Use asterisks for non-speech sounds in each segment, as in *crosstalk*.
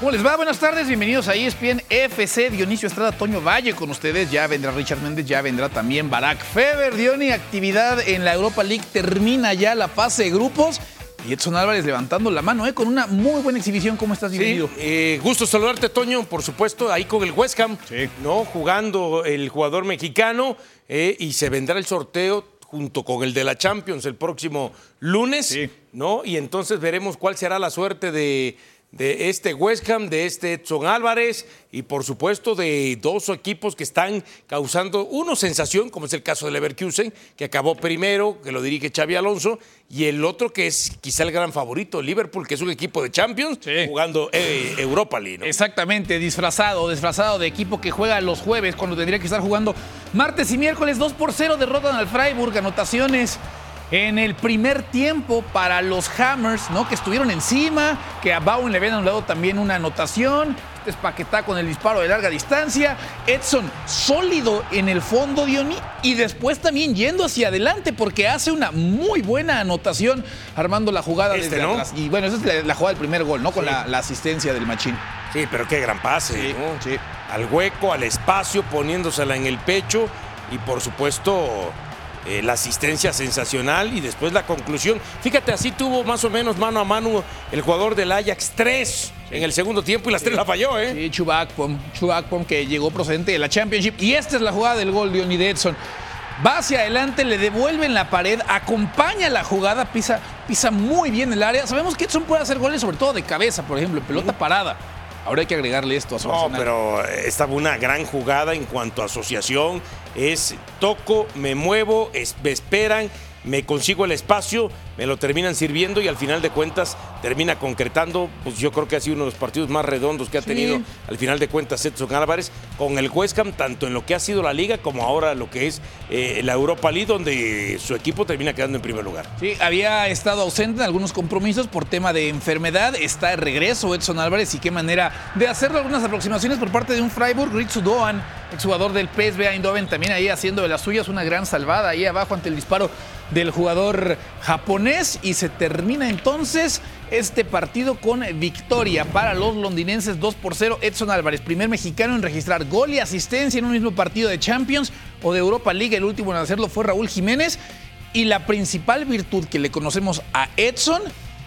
¿Cómo les va? Buenas tardes, bienvenidos a ESPN FC. Dionisio Estrada, Toño Valle con ustedes. Ya vendrá Richard Méndez, ya vendrá también Barack Feber. Diony, actividad en la Europa League. Termina ya la fase de grupos. Y Edson Álvarez levantando la mano, ¿eh? con una muy buena exhibición. ¿Cómo estás, bienvenido? Sí, eh, gusto saludarte, Toño, por supuesto, ahí con el West Ham, Sí. ¿no? Jugando el jugador mexicano eh, y se vendrá el sorteo junto con el de la Champions el próximo lunes, Sí. ¿no? Y entonces veremos cuál será la suerte de, de este West Ham, de este Edson Álvarez y por supuesto de dos equipos que están causando uno sensación, como es el caso del Leverkusen, que acabó primero, que lo dirige Xavi Alonso, y el otro que es quizá el gran favorito, Liverpool, que es un equipo de Champions, Sí. jugando eh, Europa League. ¿no? Exactamente, disfrazado, disfrazado de equipo que juega los jueves cuando tendría que estar jugando martes y miércoles. 2 por 0 derrotan al Freiburg, anotaciones en el primer tiempo para los Hammers, ¿no? Que estuvieron encima, que a Bowen le habían anulado también una anotación. Este es Paquetá con el disparo de larga distancia. Edson sólido en el fondo, Diony, y después también yendo hacia adelante porque hace una muy buena anotación armando la jugada Este, desde ¿no? atrás. Y bueno, esa es la, la jugada del primer gol, ¿no? Con Sí. la, la asistencia del Machín. Sí, pero qué gran pase, Sí, ¿no? sí. Al hueco, al espacio, poniéndosela en el pecho y por supuesto eh, la asistencia sensacional y después la conclusión. Fíjate, así tuvo más o menos mano a mano el jugador del Ajax tres en el segundo tiempo y las tres la falló, ¿eh? Sí, Chubakpom, Chubakpom que llegó procedente de la Championship. Y esta es la jugada del gol de Oni Edson. Va hacia adelante, le devuelven la pared, acompaña la jugada, pisa, pisa muy bien el área. Sabemos que Edson puede hacer goles, sobre todo de cabeza, por ejemplo, en pelota parada. Ahora hay que agregarle esto a su No, pero esta fue una gran jugada en cuanto a asociación. Es toco, me muevo, es- me esperan, me consigo el espacio, me lo terminan sirviendo y al final de cuentas termina concretando. Pues yo creo que ha sido uno de los partidos más redondos que ha Sí. tenido al final de cuentas Edson Álvarez con el West Ham, tanto en lo que ha sido la liga como ahora lo que es eh, la Europa League, donde su equipo termina quedando en primer lugar. Sí, había estado ausente en algunos compromisos por tema de enfermedad. Está de regreso Edson Álvarez y qué manera de hacerlo. Algunas aproximaciones por parte de un Freiburg. Ritsu Doan, exjugador del PSV Eindhoven, también ahí haciendo de las suyas una gran salvada ahí abajo ante el disparo del jugador japonés. Y se termina entonces este partido con victoria para los londinenses 2 por 0. Edson Álvarez, primer mexicano en registrar gol y asistencia en un mismo partido de Champions o de Europa League. El último en hacerlo fue Raúl Jiménez. Y la principal virtud que le conocemos a Edson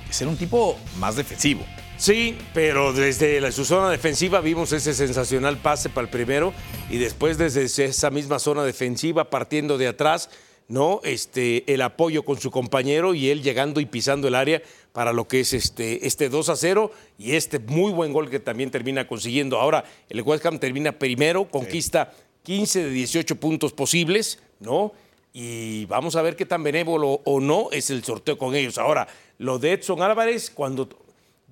es ser un tipo más defensivo. Sí, pero desde la- su zona defensiva vimos ese sensacional pase para el primero y después desde esa misma zona defensiva partiendo de atrás, ¿no? Este, el apoyo con su compañero y él llegando y pisando el área para lo que es este, este 2 a 0 y este muy buen gol que también termina consiguiendo. Ahora el West Ham termina primero, conquista 15 de 18 puntos posibles, ¿no? Y vamos a ver qué tan benévolo o no es el sorteo con ellos. Ahora, lo de Edson Álvarez, cuando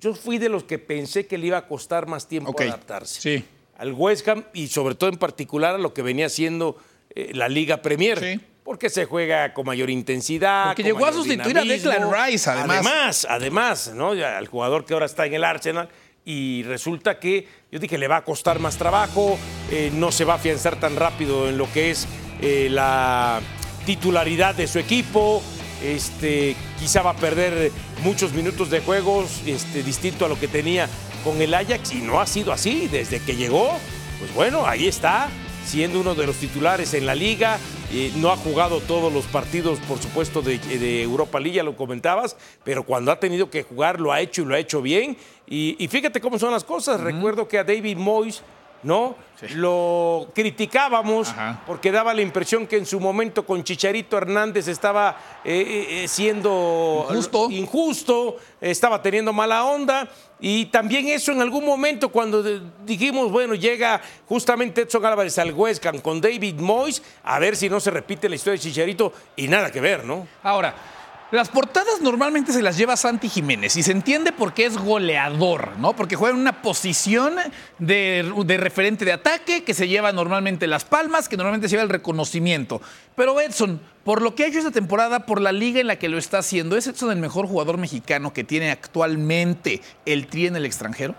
yo fui de los que pensé que le iba a costar más tiempo adaptarse sí. al West Ham y sobre todo en particular a lo que venía siendo eh, la Liga Premier. Sí. Porque se juega con mayor intensidad. Porque llegó a sustituir a. Declan Rice, además. Además, además, ¿no? Ya, el jugador que ahora está en el Arsenal. Y resulta que yo dije, le va a costar más trabajo, eh, no se va a afianzar tan rápido en lo que es eh, la titularidad de su equipo. Este, quizá va a perder muchos minutos de juegos, este, distinto a lo que tenía con el Ajax, y no ha sido así desde que llegó. Pues bueno, ahí está, siendo uno de los titulares en la liga. Eh, no ha jugado todos los partidos, por supuesto, de, de Europa League, ya lo comentabas, pero cuando ha tenido que jugar lo ha hecho y lo ha hecho bien. Y, y fíjate cómo son las cosas. Recuerdo que a David Moyes, ¿no? Lo criticábamos Ajá. porque daba la impresión que en su momento con Chicharito Hernández estaba eh, eh, siendo Injusto. injusto, estaba teniendo mala onda. Y también eso en algún momento cuando dijimos, bueno, llega justamente Edson Álvarez al West Ham con David Moyes, a ver si no se repite la historia de Chicharito y nada que ver, ¿no? Ahora, las portadas normalmente se las lleva Santi Jiménez y se entiende por qué es goleador, ¿no? Porque juega en una posición de, de referente de ataque que se lleva normalmente las palmas, que normalmente se lleva el reconocimiento. Pero Edson, por lo que ha hecho esta temporada, por la liga en la que lo está haciendo, ¿es Edson el mejor jugador mexicano que tiene actualmente el tri en el extranjero?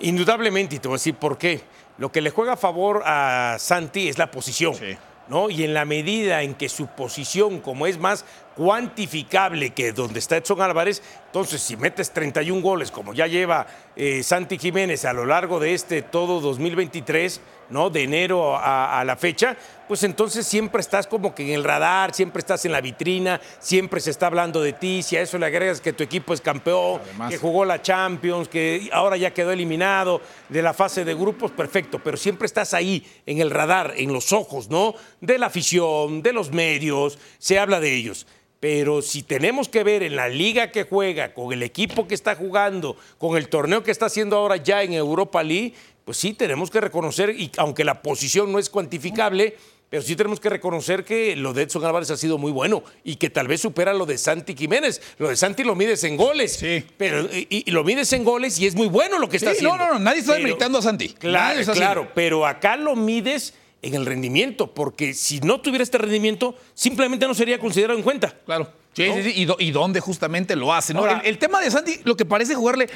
Indudablemente, y te voy a decir por qué. Lo que le juega a favor a Santi es la posición. Sí. ¿no? Y en la medida en que su posición, como es más cuantificable que donde está Edson Álvarez, entonces si metes 31 goles como ya lleva eh, Santi Jiménez a lo largo de este todo 2023, ¿no? De enero a, la fecha, pues entonces siempre estás como que en el radar, siempre estás en la vitrina, siempre se está hablando de ti, si a eso le agregas que tu equipo es campeón, que jugó la Champions, que ahora ya quedó eliminado de la fase de grupos, perfecto, pero siempre estás ahí en el radar, en los ojos, ¿no? De la afición, de los medios, se habla de ellos. Pero si tenemos que ver en la liga que juega, con el equipo que está jugando, con el torneo que está haciendo ahora ya en Europa League, pues sí tenemos que reconocer, y aunque la posición no es cuantificable, pero sí tenemos que reconocer que lo de Edson Álvarez ha sido muy bueno y que tal vez supera lo de Santi Jiménez. Lo de Santi lo mides en goles. Sí. Pero, y, lo mides en goles y es muy bueno lo que está haciendo. No, no, no, nadie está demeritando a Santi. Claro, claro, pero acá lo mides en el rendimiento, porque si no tuviera este rendimiento, simplemente no sería considerado en cuenta. Claro. Sí, sí, sí. Y, dónde justamente lo hace. ¿no? el, tema de Santi, lo que parece jugarle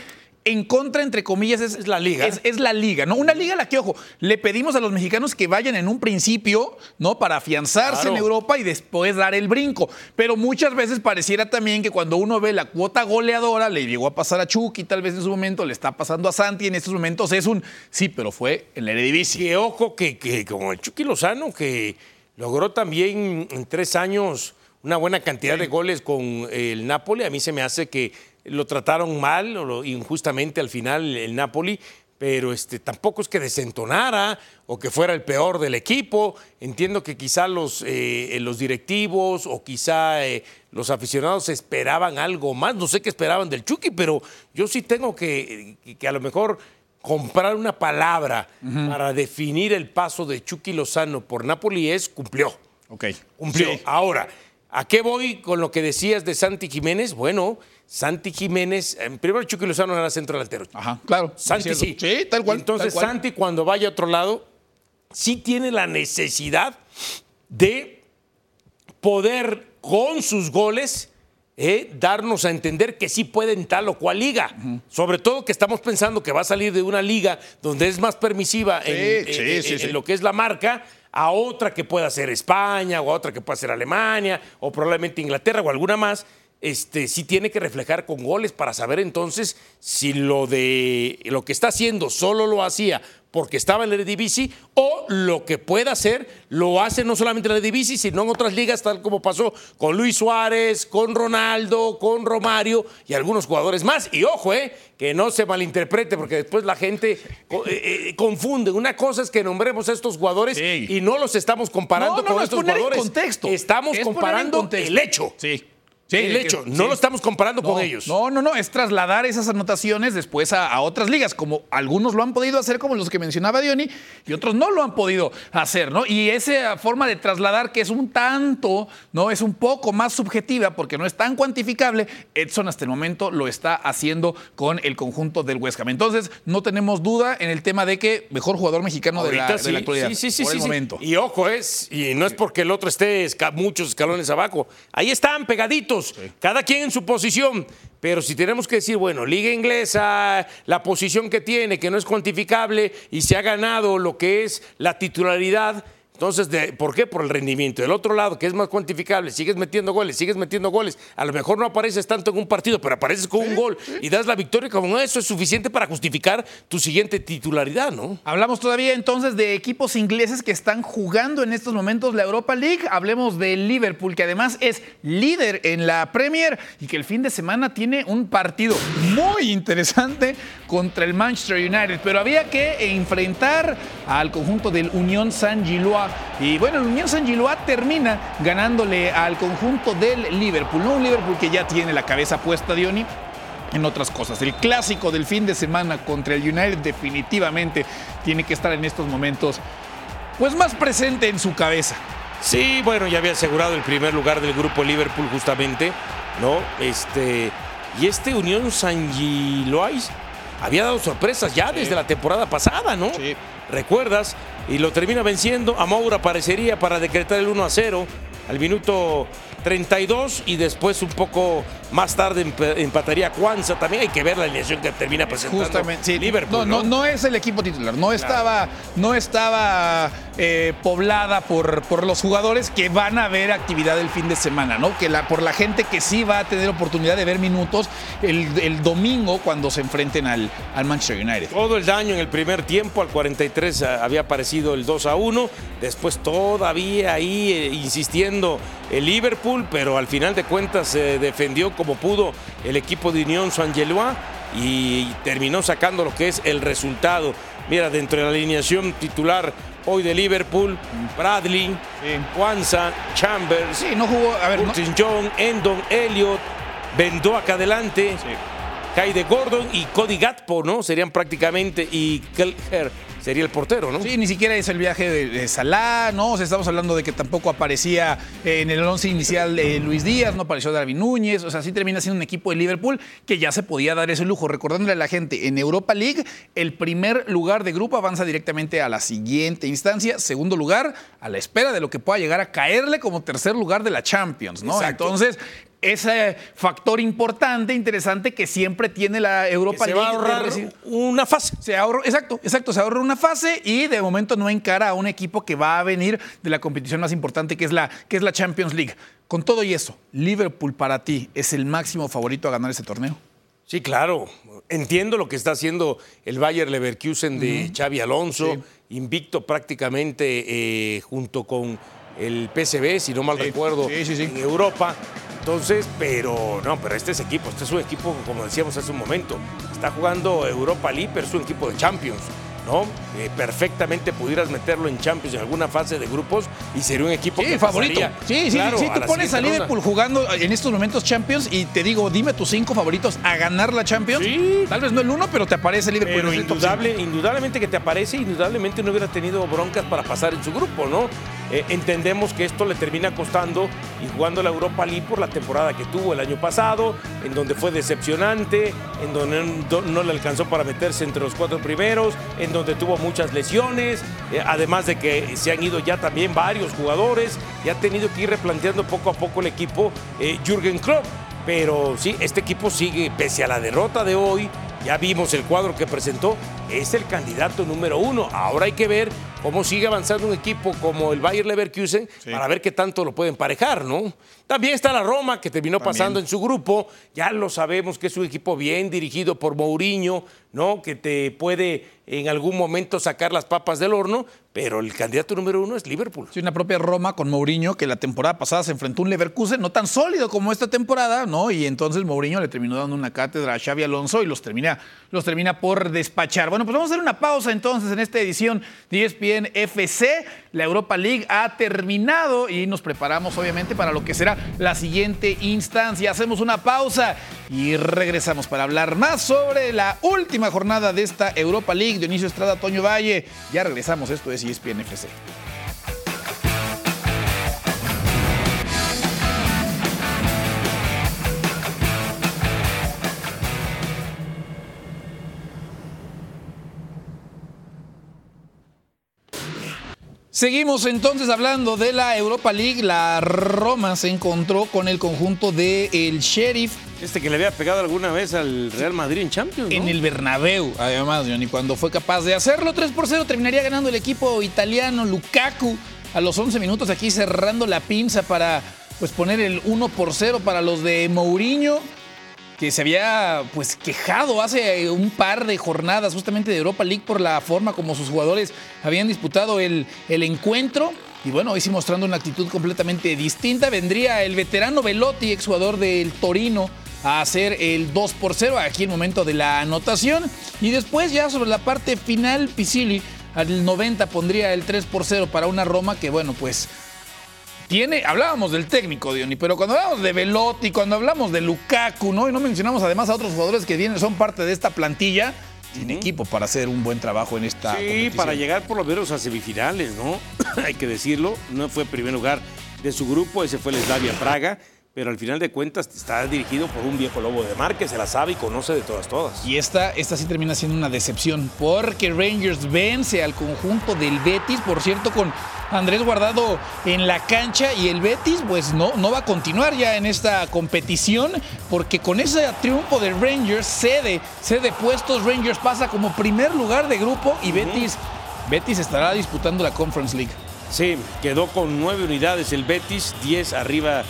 en contra, entre comillas, es, la liga. Es, la liga, ¿no? Una liga a la que, ojo, le pedimos a los mexicanos que vayan en un principio, ¿no? Para afianzarse en Europa y después dar el brinco. Pero muchas veces pareciera también que cuando uno ve la cuota goleadora, le llegó a pasar a Chucky, tal vez en su momento le está pasando a Santi, en estos momentos es un sí, pero fue en la Eredivisie. Que ojo, que, que como el Chucky Lozano, que logró también en tres años una buena cantidad de goles con el Napoli, a mí se me hace que lo trataron mal o injustamente al final el Napoli, pero este, tampoco es que desentonara o que fuera el peor del equipo. Entiendo que quizá los, eh, los directivos o quizá eh, los aficionados esperaban algo más. No sé qué esperaban del Chucky, pero yo sí tengo que, que a lo mejor comprar una palabra para definir el paso de Chucky Lozano por Napoli es cumplió. Ok. Cumplió. Ahora, ¿a qué voy con lo que decías de Santi Jiménez? Bueno, Santi Jiménez, primero Chucky Lozano era centro delantero. Ajá, claro. Santi sí. Sí, tal cual. Entonces Santi cuando vaya a otro lado, sí tiene la necesidad de poder con sus goles eh, darnos a entender que sí puede en tal o cual liga. Sobre todo que estamos pensando que va a salir de una liga donde es más permisiva en, lo que es la marca a otra que pueda ser España o a otra que pueda ser Alemania o probablemente Inglaterra o alguna más este, sí tiene que reflejar con goles para saber entonces si lo de lo que está haciendo solo lo hacía porque estaba en la Eredivisie o lo que pueda hacer lo hace no solamente en la Eredivisie sino en otras ligas tal como pasó con Luis Suárez, con Ronaldo, con Romario y algunos jugadores más y ojo, eh, que no se malinterprete porque después la gente eh, eh, confunde. Una cosa es que nombremos a estos jugadores y no los estamos comparando con estos jugadores. contexto. Estamos comparando el hecho. Sí el hecho, no lo estamos comparando con ellos. No, no, no, es trasladar esas anotaciones después a, otras ligas, como algunos lo han podido hacer, como los que mencionaba Diony, y otros no lo han podido hacer, ¿no? Y esa forma de trasladar que es un tanto, ¿no? Es un poco más subjetiva porque no es tan cuantificable, Edson hasta el momento lo está haciendo con el conjunto del West Ham. Entonces, no tenemos duda en el tema de que mejor jugador mexicano de la, actualidad. Sí, sí, sí, por el momento. Y ojo, es, y no es porque el otro esté muchos escalones abajo. Ahí están pegaditos cada quien en su posición. Pero si tenemos que decir, bueno, liga inglesa, la posición que tiene, que no es cuantificable y se ha ganado lo que es la titularidad, entonces, ¿por qué? Por el rendimiento. Del otro lado, que es más cuantificable, sigues metiendo goles, sigues metiendo goles. A lo mejor no apareces tanto en un partido, pero apareces con un gol y das la victoria como eso es suficiente para justificar tu siguiente titularidad, ¿no? Hablamos todavía entonces de equipos ingleses que están jugando en estos momentos la Europa League. Hablemos de Liverpool, que además es líder en la Premier y que el fin de semana tiene un partido muy interesante contra el Manchester United. Pero había que enfrentar al conjunto del Unión San Gilois y bueno, el Unión San Giloa termina ganándole al conjunto del Liverpool. No un Liverpool que ya tiene la cabeza puesta, Diony, en otras cosas. El clásico del fin de semana contra el United definitivamente tiene que estar en estos momentos pues más presente en su cabeza. Sí, bueno, ya había asegurado el primer lugar del grupo Liverpool justamente, ¿no? Este y este Unión San Gilois había dado sorpresas ya desde la temporada pasada, ¿no? Sí. ¿Recuerdas? y lo termina venciendo. Amoura aparecería para decretar el 1 a 0 al minuto 32 y después un poco más tarde emp- empataría Kwanza. También hay que ver la alineación que termina presentando Justamente, sí. Liverpool. no, ¿no? no, es el equipo titular, no estaba, no estaba eh, poblada por, por los jugadores que van a ver actividad el fin de semana, ¿no? Que la, por la gente que sí va a tener oportunidad de ver minutos el, el domingo cuando se enfrenten al, al Manchester United. Todo el daño en el primer tiempo, al 43 había aparecido el 2 a 1, después todavía ahí eh, insistiendo el Liverpool, pero al final de cuentas se defendió como pudo el equipo de Unión Saint-Gillois y terminó sacando lo que es el resultado. Mira, dentro de la alineación titular hoy de Liverpool, Bradley, Sí. Chambers, Sí, no jugó, a ver, no, Curtis John, Endon, Elliott, Vendó acá adelante. Kaide Gordon y Cody Gatpo, ¿no? Serían prácticamente, y Kelher sería el portero, ¿no? Sí, ni siquiera es el viaje de, de Salah, ¿no? O sea, estamos hablando de que tampoco aparecía eh, en el once inicial Luis Díaz, no apareció Darwin Núñez, o sea, sí termina siendo un equipo de Liverpool que ya se podía dar ese lujo. Recordándole a la gente, en Europa League, el primer lugar de grupo avanza directamente a la siguiente instancia, segundo lugar, a la espera de lo que pueda llegar a caerle como tercer lugar de la Champions, ¿no? Exacto. Entonces, ese factor importante, interesante que siempre tiene la Que Europa se League. va a ahorrar una fase. se ahorró, exacto, exacto, se ahorró una fase y de momento no encara a un equipo que va a venir de la competición más importante que es la, que es la Champions League. Con todo y eso, Liverpool para ti es el máximo favorito a ganar ese torneo. Sí, claro. Entiendo lo que está haciendo el Bayer Leverkusen de Xavi Alonso, invicto prácticamente eh, junto con el PSV, si no mal Sí, recuerdo, sí, sí, sí. en Europa. Entonces, pero no, pero este es equipo, este es un equipo, como decíamos hace un momento, está jugando Europa League, pero es un equipo de Champions. ¿No? Eh, perfectamente pudieras meterlo en Champions en alguna fase de grupos y sería un equipo Sí, que favorito. pasaría, Sí, sí, claro, sí. Tú pones a Liverpool jugando en estos momentos Champions y te digo, dime tus cinco favoritos a ganar la Champions. Sí. Tal vez no el uno, pero te aparece Liverpool. Pero indudable, indudablemente que te aparece, indudablemente no hubiera tenido broncas para pasar en su grupo, ¿no? Eh, entendemos que esto le termina costando y jugando la Europa League por la temporada que tuvo el año pasado, en donde fue decepcionante, en donde no, no le alcanzó para meterse entre los cuatro primeros, en donde tuvo muchas lesiones, eh, además de que se han ido ya también varios jugadores y ha tenido que ir replanteando poco a poco el equipo eh, Jürgen Klopp. Pero sí, este equipo sigue, pese a la derrota de hoy, ya vimos el cuadro que presentó, es el candidato número uno. Ahora hay que ver cómo sigue avanzando un equipo como el Bayer Leverkusen para ver qué tanto lo puede emparejar, ¿no? También está la Roma, que terminó pasando en su grupo. Ya lo sabemos que es un equipo bien dirigido por Mourinho, ¿no? Que te puede en algún momento sacar las papas del horno, pero el candidato número uno es Liverpool. Sí, una propia Roma con Mourinho, que la temporada pasada se enfrentó a un Leverkusen no tan sólido como esta temporada, ¿no? Y entonces Mourinho le terminó dando una cátedra a Xavi Alonso y los termina, los termina por despachar. Bueno, pues vamos a hacer una pausa entonces en esta edición de ESPN FC. La Europa League ha terminado y nos preparamos obviamente para lo que será la siguiente instancia. Hacemos una pausa y regresamos para hablar más sobre la última jornada de esta Europa League. Dionisio Estrada, Toño Valle. Ya regresamos, esto es ESPN FC. Seguimos entonces hablando de la Europa League. La Roma se encontró con el conjunto del el Sheriff Este que le había pegado alguna vez al Real Madrid en Champions, ¿no? en el Bernabéu, además, Johnny, cuando fue capaz de hacerlo 3 por 0, terminaría ganando el equipo italiano Lukaku a los 11 minutos aquí cerrando la pinza para pues poner el 1 por 0 para los de Mourinho que se había pues quejado hace un par de jornadas justamente de Europa League por la forma como sus jugadores habían disputado el, el encuentro. Y bueno, hoy sí mostrando una actitud completamente distinta. Vendría el veterano Velotti, exjugador del Torino, a hacer el 2 por 0 aquí en el momento de la anotación. Y después ya sobre la parte final, Pisili al 90 pondría el 3 por 0 para una Roma que bueno, pues tiene, hablábamos del técnico, Diony, pero cuando hablamos de Velotti, cuando hablamos de Lukaku, ¿no? Y no mencionamos además a otros jugadores que vienen, son parte de esta plantilla, tiene equipo para hacer un buen trabajo en esta Sí, competición. para llegar por lo menos a semifinales, ¿no? *clears throat* Hay que decirlo. No fue primer lugar de su grupo, ese fue el Slavia Praga. Pero al final de cuentas está dirigido por un viejo lobo de mar que se la sabe y conoce de todas, todas. Y esta, esta sí termina siendo una decepción, porque Rangers vence al conjunto del Betis, por cierto, con Andrés Guardado en la cancha y el Betis pues no, no va a continuar ya en esta competición porque con ese triunfo de Rangers cede, cede puestos, Rangers pasa como primer lugar de grupo y Betis, Betis estará disputando la Conference League. Sí, quedó con nueve unidades el Betis, 10 arriba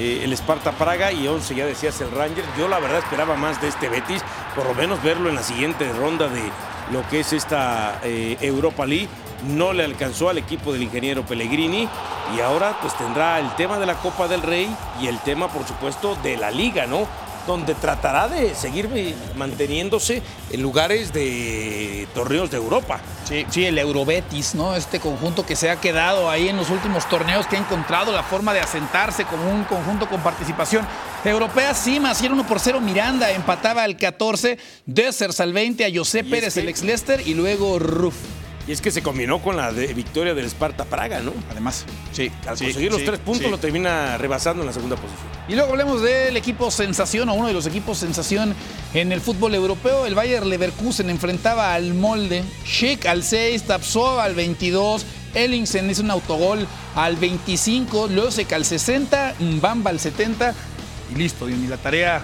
eh, el Sparta Praga y 11 ya decías el Ranger. Yo la verdad esperaba más de este Betis, por lo menos verlo en la siguiente ronda de lo que es esta eh, Europa League no le alcanzó al equipo del ingeniero Pellegrini y ahora pues tendrá el tema de la Copa del Rey y el tema por supuesto de la liga, ¿no? Donde tratará de seguir manteniéndose en lugares de torneos de Europa. Sí, sí, el Eurobetis, ¿no? Este conjunto que se ha quedado ahí en los últimos torneos, que ha encontrado la forma de asentarse como un conjunto con participación europea. Sí, más 1 por 0 Miranda empataba al 14, Dessers al 20 a José Pérez, el ex Leicester y luego Ruf. Y es que se combinó con la victoria del Sparta Praga, ¿no? Además, sí. Al conseguir los tres puntos lo termina rebasando en la segunda posición. Y luego hablemos del equipo sensación o uno de los equipos sensación en el fútbol europeo. El Bayer Leverkusen enfrentaba al Molde, Schick al 6, Tapsova al 22, Ellingsen hizo un autogol al 25, Losek al 60, Mbamba al 70 y listo, y la tarea,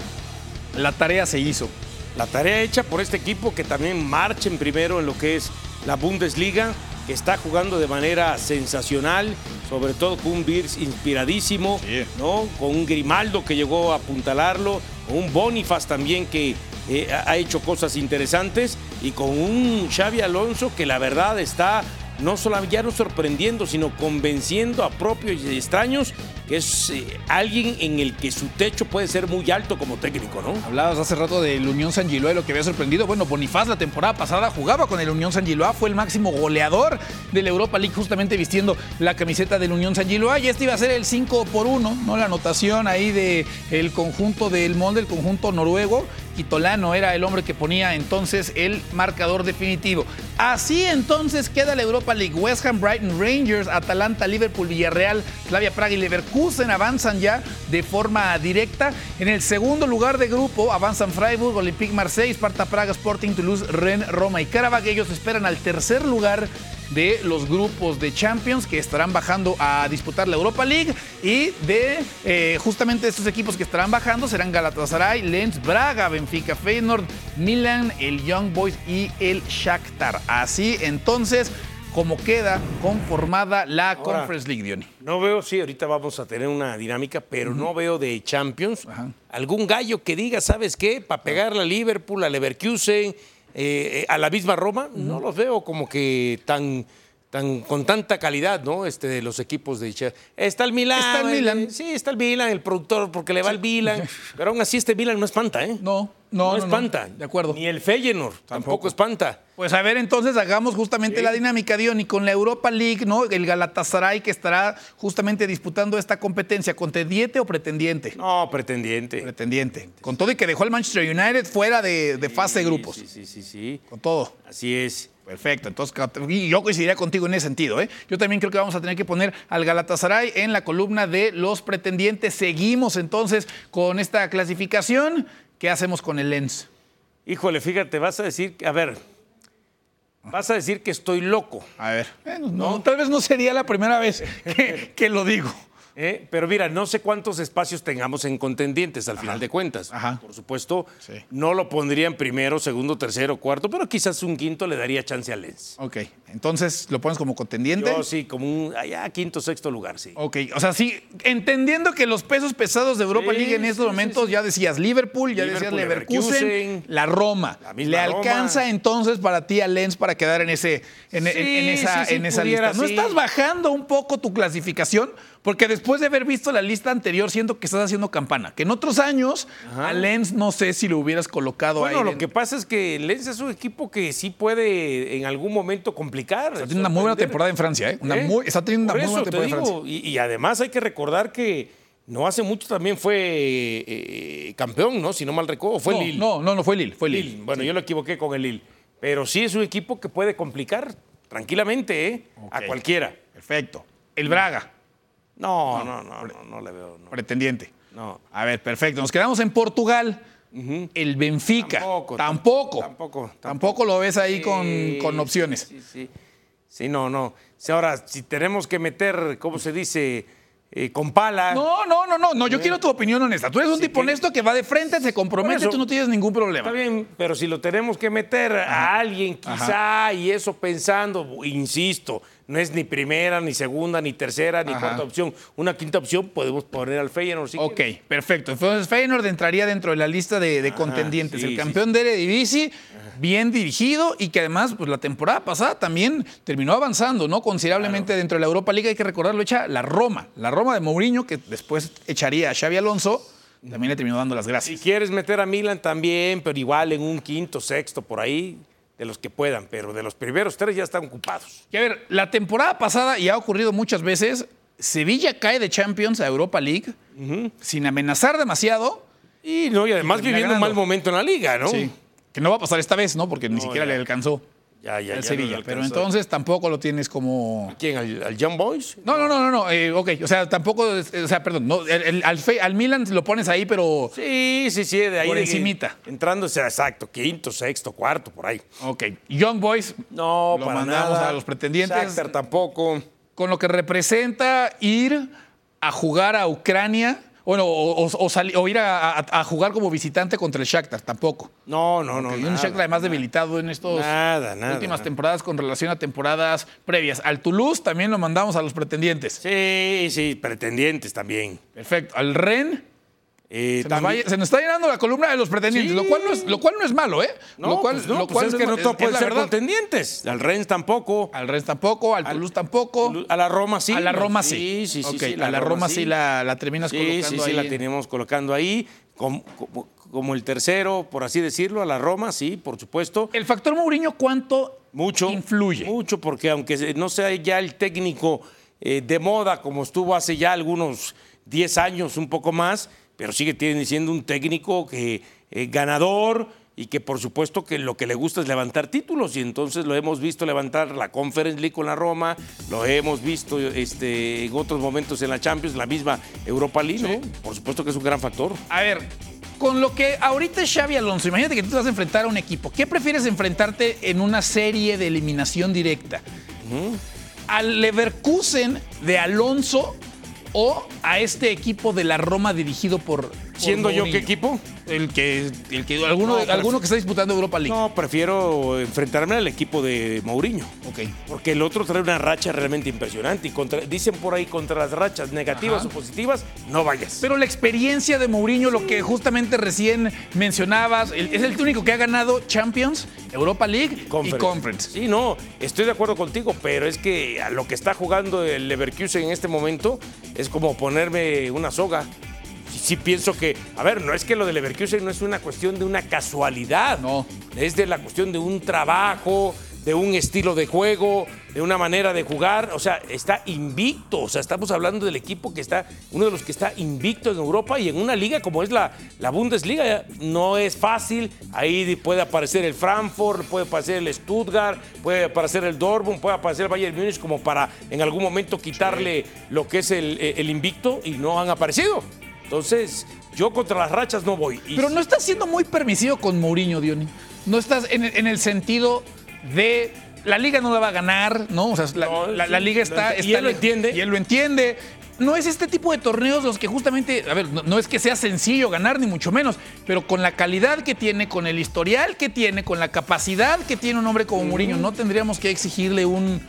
la tarea se hizo. La tarea hecha por este equipo que también marcha en primero en lo que es la Bundesliga, que está jugando de manera sensacional, sobre todo con un Birs inspiradísimo, ¿no? Con un Grimaldo que llegó a apuntalarlo, con un Bonifaz también que eh, ha hecho cosas interesantes y con un Xavi Alonso que la verdad está no solo no sorprendiendo, sino convenciendo a propios y extraños que es eh, alguien en el que su techo puede ser muy alto como técnico, ¿no? Hablabas hace rato del Unión San Giloa, lo que había sorprendido. Bueno, Bonifaz la temporada pasada jugaba con el Unión San Giloa, fue el máximo goleador de la Europa League, justamente vistiendo la camiseta del Unión San Giloa, y este iba a ser el 5 por 1, ¿no? La anotación ahí del el conjunto del molde, el conjunto noruego, y Tolano era el hombre que ponía entonces el marcador definitivo. Así entonces queda la Europa League. West Ham, Brighton, Rangers, Atalanta, Liverpool, Villarreal, Slavia Praga y Leverkusen avanzan ya de forma directa. En el segundo lugar de grupo avanzan Freiburg, Olympique Marseille, Sparta Praga, Sporting Toulouse, Rennes, Roma y Karabakh. Ellos esperan al tercer lugar de los grupos de Champions que estarán bajando a disputar la Europa League y de eh, justamente estos equipos que estarán bajando serán Galatasaray, Lens, Braga, Benfica, Feyenoord, Milan, el Young Boys y el Shakhtar. Así entonces como queda conformada la Conference League, Diony. No veo, sí, ahorita vamos a tener una dinámica, pero no veo de Champions algún gallo que diga, ¿sabes qué? Para pegarle a Liverpool, a Leverkusen, eh, a la misma Roma, no los veo como que tan, tan con tanta calidad, ¿no? Este, de los equipos de Está el Milan. Está el Milan. sí, está el Milan, el productor, porque le va el Milan. *laughs* Pero aún así este Milan no espanta, ¿eh? No, no, no espanta. de acuerdo. Ni el Feyenoord tampoco espanta. Pues a ver, entonces hagamos justamente la dinámica, Dion, y con la Europa League, ¿no? El Galatasaray que estará justamente disputando esta competencia, ¿contendiente o pretendiente? No, pretendiente. Pretendiente. Con todo y que dejó al Manchester United fuera de, fase de grupos. Sí, sí, sí, sí. Con todo. Así es. Perfecto, entonces yo coincidiría contigo en ese sentido. ¿eh? Yo también creo que vamos a tener que poner al Galatasaray en la columna de los pretendientes. Seguimos entonces con esta clasificación. ¿Qué hacemos con el Lens? Híjole, fíjate, vas a decir, a ver, Vas a decir que estoy loco. A ver, no, tal vez no sería la primera vez que, lo digo. ¿Eh? Pero mira, no sé cuántos espacios tengamos en contendientes al final de cuentas. Por supuesto, no lo pondría en primero, segundo, tercero, cuarto, pero quizás un quinto le daría chance a Lens. Ok, entonces lo pones como contendiente. Yo sí, como un allá quinto, sexto lugar, sí. Ok, o sea, sí, entendiendo que los pesos pesados de Europa League en estos momentos, ya decías Liverpool, ya decías Leverkusen, la Roma. ¿Le alcanza entonces para ti a Lens para quedar en, ese, en, esa, en esa lista? ¿No estás bajando un poco tu clasificación? Porque después de haber visto la lista anterior, siento que estás haciendo campana. Que en otros años, a Lens no sé si lo hubieras colocado ahí. Bueno, lo que pasa es que Lens es un equipo que sí puede en algún momento complicar. Está teniendo una muy buena temporada en Francia, ¿eh? ¿Eh? está teniendo una muy buena temporada en Francia. Y, además hay que recordar que no hace mucho también fue eh, campeón, ¿no? Si no mal recuerdo, fue no, Lille. No, no, no fue Lille, fue Lille. Bueno, yo lo equivoqué con el Lille. Pero sí es un equipo que puede complicar tranquilamente, ¿eh? A cualquiera. Perfecto. El Braga. No, no, no, no, no, le veo. Pretendiente. No. A ver, perfecto. Nos quedamos en Portugal. El Benfica. Tampoco, Tampoco. tampoco, Tampoco lo ves ahí con, Sí, con opciones. Sí, sí. Sí, no, no. Si ahora, si tenemos que meter, ¿cómo se dice? Eh, con pala. No, no, no, no, no. Yo quiero tu opinión honesta. Tú eres un Sí, tipo que- honesto que va de frente, se compromete, eso- tú no tienes ningún problema. Está bien, pero si lo tenemos que meter a alguien quizá y eso pensando, insisto, no es ni primera, ni segunda, ni tercera, ni Ajá. cuarta opción. Una quinta opción podemos poner al Feyenoord. si Ok, quieres. perfecto. Entonces Feyenoord entraría dentro de la lista de, de contendientes. sí, el sí, campeón de Eredivisie, bien dirigido y que además, pues la temporada pasada también terminó avanzando, ¿no? Considerablemente dentro de la Europa League. Hay que recordarlo, echa la Roma. La Roma de Mourinho, que después echaría a Xavi Alonso, también le terminó dando las Si gracias. quieres meter a Milan también, pero igual en un quinto, sexto, por ahí, de los que puedan, pero de los primeros tres ya están ocupados. Y a ver, la temporada pasada, y ha ocurrido muchas veces, Sevilla cae de Champions a Europa League sin amenazar demasiado. Y, no, y además viviendo un mal momento en la liga, ¿no? Sí. Que no va a pasar esta vez, ¿no? Porque ni siquiera ya. le alcanzó Ya, ya, al ya. Sevilla. no pero entonces tampoco lo tienes como. ¿Quién? ¿Al, al Young Boys? No, no, no, no, no. eh, ok, o sea, tampoco. O sea, perdón. No, el- el- al, Fe- al Milan lo pones ahí, pero. Sí, sí, sí, de ahí. Por encimita. Entrando, o sea, exacto, quinto, sexto, cuarto, por ahí. Ok. Young Boys, No, Lo para mandamos nada. a los pretendientes. Shakhtar tampoco. con lo que representa ir a jugar a Ucrania. Bueno, o, o- o sali- o ir a, a- a jugar como visitante contra el Shakhtar, tampoco. No, no, no. Un Shakhtar además debilitado en nada, últimas nada. temporadas con relación a temporadas previas. Al Toulouse también lo mandamos a los pretendientes. Sí, sí, pretendientes también. Perfecto. Al Ren Eh, se nos, también- va- se nos está llenando la columna de los pretendientes, Sí. lo, cual no es, lo cual no es malo, ¿eh? No, lo cual, pues no, lo pues cual es que no es- todo es puede la ser verdad. contendientes. Al Rennes tampoco. Al Rennes tampoco, al Toulouse tampoco. A la Roma sí. a la Roma sí. Sí, sí, sí. Sí, a la Roma sí la, la terminas Sí, colocando sí, sí, ahí. la tenemos colocando ahí. Como, como- como el tercero, por así decirlo, a la Roma, sí, por supuesto. El factor Mourinho, ¿cuánto Mucho. influye? Mucho, porque aunque no sea ya el técnico eh, de moda como estuvo hace ya algunos 10 años, un poco más, pero sigue tiene- siendo un técnico que eh, ganador y que por supuesto que lo que le gusta es levantar títulos y entonces lo hemos visto levantar la Conference League con la Roma, lo hemos visto este, en otros momentos en la Champions, la misma Europa League, ¿no? Por supuesto que es un gran factor. A ver, con lo que ahorita es Xavi Alonso, imagínate que tú te vas a enfrentar a un equipo. ¿Qué prefieres enfrentarte en una serie de eliminación directa? ¿Al Leverkusen de Alonso o a este equipo de la Roma dirigido por. por ¿Siendo yo qué equipo? El que, el que alguno, No, alguno que está disputando Europa League. No, prefiero enfrentarme al equipo de Mourinho. Ok. Porque el otro trae una racha realmente impresionante. Y contra- dicen por ahí, contra las rachas negativas Ajá. o positivas, no vayas. Pero la experiencia de Mourinho, lo que justamente recién mencionabas, es el único que ha ganado Champions, Europa League y Conference. Sí, no, estoy de acuerdo contigo, pero es que a lo que está jugando el Leverkusen en este momento es como ponerme una soga. Sí, sí pienso que, a ver, no es que lo de Leverkusen no es una cuestión de una casualidad. No. Es de la cuestión de un trabajo, de un estilo de juego, de una manera de jugar. O sea, está invicto. O sea, estamos hablando del equipo que está, uno de los que está invicto en Europa y en una liga como es la, la Bundesliga. No es fácil. Ahí puede aparecer el Frankfurt, puede aparecer el Stuttgart, puede aparecer el Dortmund, puede aparecer el Bayern Múnich como para en algún momento quitarle lo que es el, el invicto y no han aparecido. Entonces, yo contra las rachas no voy. Pero no estás siendo muy permisivo con Mourinho, Diony. No estás en el sentido de la liga no la va a ganar, ¿no? O sea, la, No, la- sí, la liga está, y él lo entiende. Y él lo entiende. No es este tipo de torneos los que justamente, a ver, no, no es que sea sencillo ganar, ni mucho menos, pero con la calidad que tiene, con el historial que tiene, con la capacidad que tiene un hombre como Mourinho, no tendríamos que exigirle un,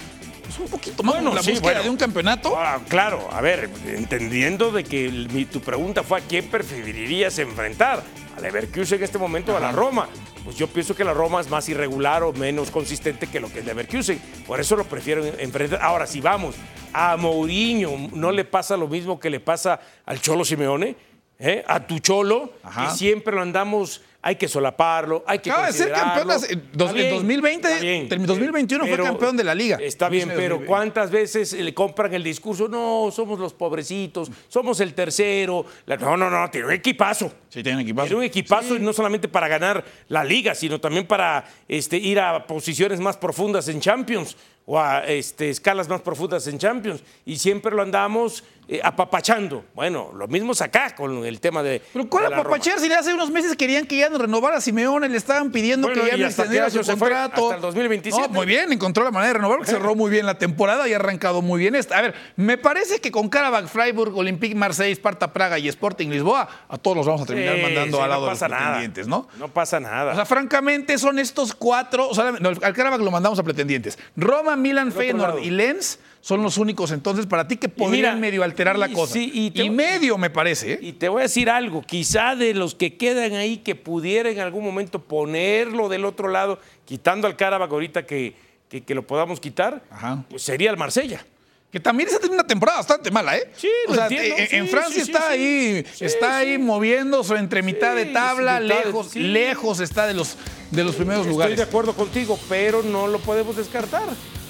pues, un poquito más Bueno, la sí, búsqueda bueno. de un campeonato. Ah, claro, a ver, entendiendo de que mi- tu pregunta fue a quién preferirías enfrentar, a Leverkusen en este momento o a la Roma. Pues yo pienso que la Roma es más irregular o menos consistente que lo que es Leverkusen. Por eso lo prefiero en- enfrentar. Ahora, si vamos a Mourinho, ¿no le pasa lo mismo que le pasa al Cholo Simeone? ¿Eh? A tu Cholo, Ajá. que siempre lo andamos hay que solaparlo, hay que Acaba de ser campeón dos- bien, 2020, está bien. en 2021 fue campeón de la liga. Está bien, pero 2020. ¿cuántas veces le compran el discurso? No, somos los pobrecitos, somos el tercero. La- no, no, no, tiene un equipazo. Sí, tiene equipazo. Tiene un equipazo y no solamente para ganar la liga, sino también para este, ir a posiciones más profundas en Champions o a este, escalas más profundas en Champions. Y siempre lo andamos eh, apapachando. Bueno, lo mismo es acá con el tema de. Pero ¿cuál apapachar si hace unos meses querían que ya no renovara a Simeone, le estaban pidiendo Bueno, que ya ¿y no extendiera su contrato? Hasta el 2027. No, muy bien, encontró la manera de renovar, porque cerró muy bien la temporada y ha arrancado muy bien esta. A ver, me parece que con Karabakh, Freiburg, Olympique Marseille, Sparta Praga y Sporting Lisboa, a todos los vamos a terminar Sí, mandando sí, al no lado de los nada. pretendientes, ¿no? No pasa nada. O sea, francamente, son estos cuatro. O sea, no, al Karabakh lo mandamos a pretendientes. Roma, Milan, Feyenoord lado. y Lens son los únicos entonces para ti que podrían mira, medio alterar la y cosa. sí, y te- y medio, me parece. ¿eh? Y te voy a decir algo, quizá de los que quedan ahí que pudiera en algún momento ponerlo del otro lado, quitando al Carabag ahorita que, que, que lo podamos quitar, Ajá. pues sería el Marsella. Que también esa tiene una temporada bastante mala, ¿eh? Sí, o lo sea, entiendo. en- Francia sí, está ahí, está ahí moviéndose entre mitad de tabla, mitad lejos, lejos está de los, de los primeros Estoy lugares. de acuerdo contigo, pero no lo podemos descartar,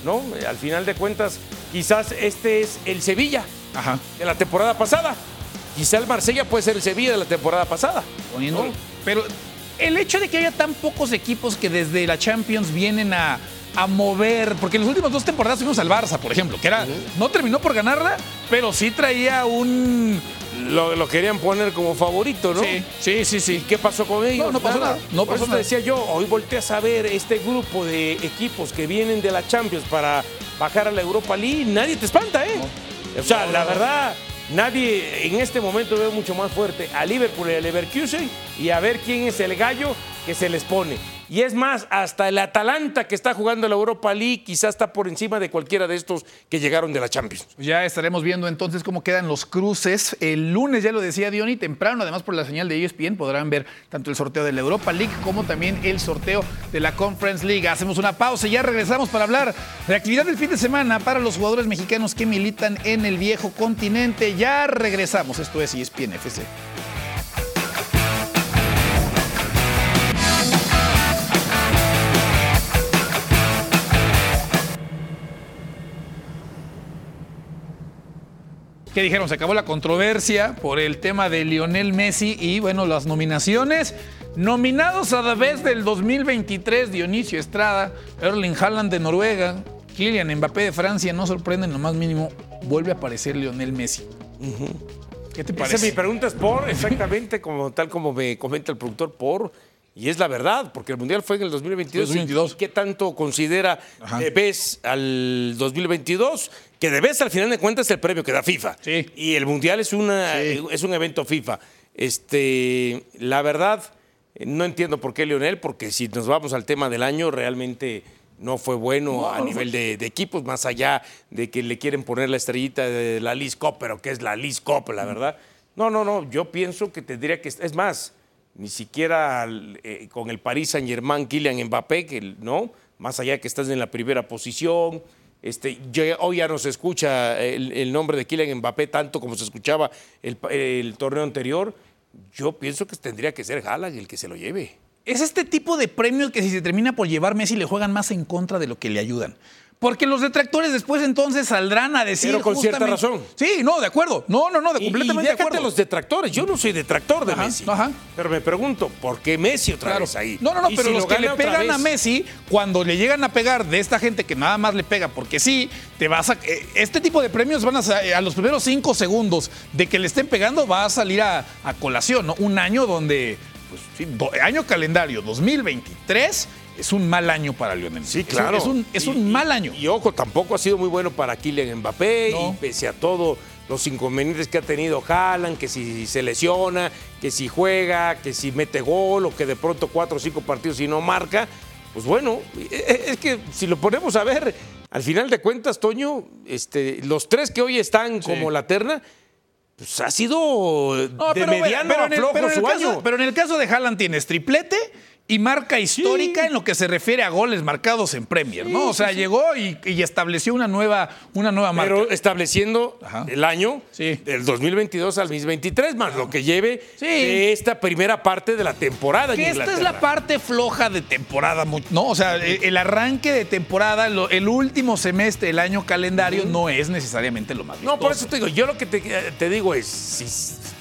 ¿no? Al final de cuentas, quizás este es el Sevilla Ajá. de la temporada pasada. Quizá el Marsella puede ser el Sevilla de la temporada pasada. Poniendo- ¿no? Pero el hecho de que haya tan pocos equipos que desde la Champions vienen a, a mover, porque en las últimas dos temporadas tuvimos al Barça, por ejemplo, que era, no terminó por ganarla, pero sí traía un... Lo, lo querían poner como favorito, ¿no? Sí, sí, sí, ¿Y sí. qué pasó con ellos? No, no pasó nada, no Por pasó eso nada. te decía yo, hoy volteé a saber este grupo de equipos que vienen de la Champions para bajar a la Europa League, nadie te espanta, ¿eh? O sea, la verdad, nadie en este momento veo mucho más fuerte a Liverpool y a Leverkusen y a ver quién es el gallo que se les pone. Y es más, hasta el Atalanta que está jugando la Europa League quizás está por encima de cualquiera de estos que llegaron de la Champions. Ya estaremos viendo entonces cómo quedan los cruces. El lunes, ya lo decía Diony, temprano, además por la señal de ESPN, podrán ver tanto el sorteo de la Europa League como también el sorteo de la Conference League. Hacemos una pausa y ya regresamos para hablar de actividad del fin de semana para los jugadores mexicanos que militan en el viejo continente. Ya regresamos. Esto es ESPN FC. ¿Qué dijeron? Se acabó la controversia por el tema de Lionel Messi y bueno, las nominaciones. Nominados a la vez del 2023, Dionisio Estrada, Erling Haaland de Noruega, Kylian Mbappé de Francia, no sorprenden lo más mínimo, vuelve a aparecer Lionel Messi. ¿Qué te Esa parece? mi pregunta es por, exactamente como tal como me comenta el productor, por. Y es la verdad, porque el Mundial fue en el 2022. 2022. ¿Y qué tanto considera Ajá. de vez al 2022? Que de vez al final de cuentas es el premio que da FIFA. Sí. Y el Mundial es, una, Sí. es un evento FIFA. Este, la verdad, no entiendo por qué Lionel, porque si nos vamos al tema del año, realmente no fue bueno a nivel de, de equipos, más allá de que le quieren poner la estrellita de la Liz Cup, pero que es la Liz Cup, la verdad. No, no, no, yo pienso que tendría que, es más, ni siquiera eh, con el Paris Saint Germain, Kylian Mbappé, que no, más allá que estás en la primera posición. Este, hoy ya no se escucha el, nombre de Kylian Mbappé tanto como se escuchaba el torneo anterior. Yo pienso que tendría que ser Haaland el que se lo lleve. Es este tipo de premios que si se termina por llevar Messi le juegan más en contra de lo que le ayudan. Porque los detractores después entonces saldrán a decir. Pero con cierta razón. Sí, no, de acuerdo. No, no, no, de completamente y de acuerdo. los detractores. Yo no soy detractor de Ajá, Messi. ajá. Pero me pregunto, ¿por qué Messi otra Claro. vez ahí? No, no, no, pero si los lo que le pegan a Messi, cuando le llegan a pegar de esta gente que nada más le pega porque sí, te vas a. eh, Este tipo de premios van a, sa- a los primeros cinco segundos de que le estén pegando, va a salir a, a colación, ¿no? Un año donde. Pues, sí, do- año calendario 2023 es un mal año para Lionel. Messi. Sí, claro. Es un, es un Y- mal año. Y, ojo, tampoco ha sido muy bueno para Kylian Mbappé No. y pese a todo los inconvenientes que ha tenido Haaland, que si se lesiona, que si juega, que si mete gol o que de pronto cuatro o cinco partidos y no marca, pues bueno, e- e- es que si lo ponemos a ver, al final de cuentas, Toño, este, los tres que hoy están como la terna, pues ha sido No, de pero, mediano pero a en el- flojo pero en el su caso- año. pero en el caso de Haaland tienes triplete y marca histórica en lo que se refiere a goles marcados en Premier, ¿no? O sea, llegó y, y estableció una nueva, una nueva marca. Pero estableciendo Ajá. el año del 2022 al 2023, más lo que lleve de esta primera parte de la temporada. Que esta es la parte floja de temporada, ¿no? O sea, el, el arranque de temporada, lo- el último semestre del año calendario no es necesariamente lo más No, por vistoso. eso te digo, yo lo que te, te digo es, si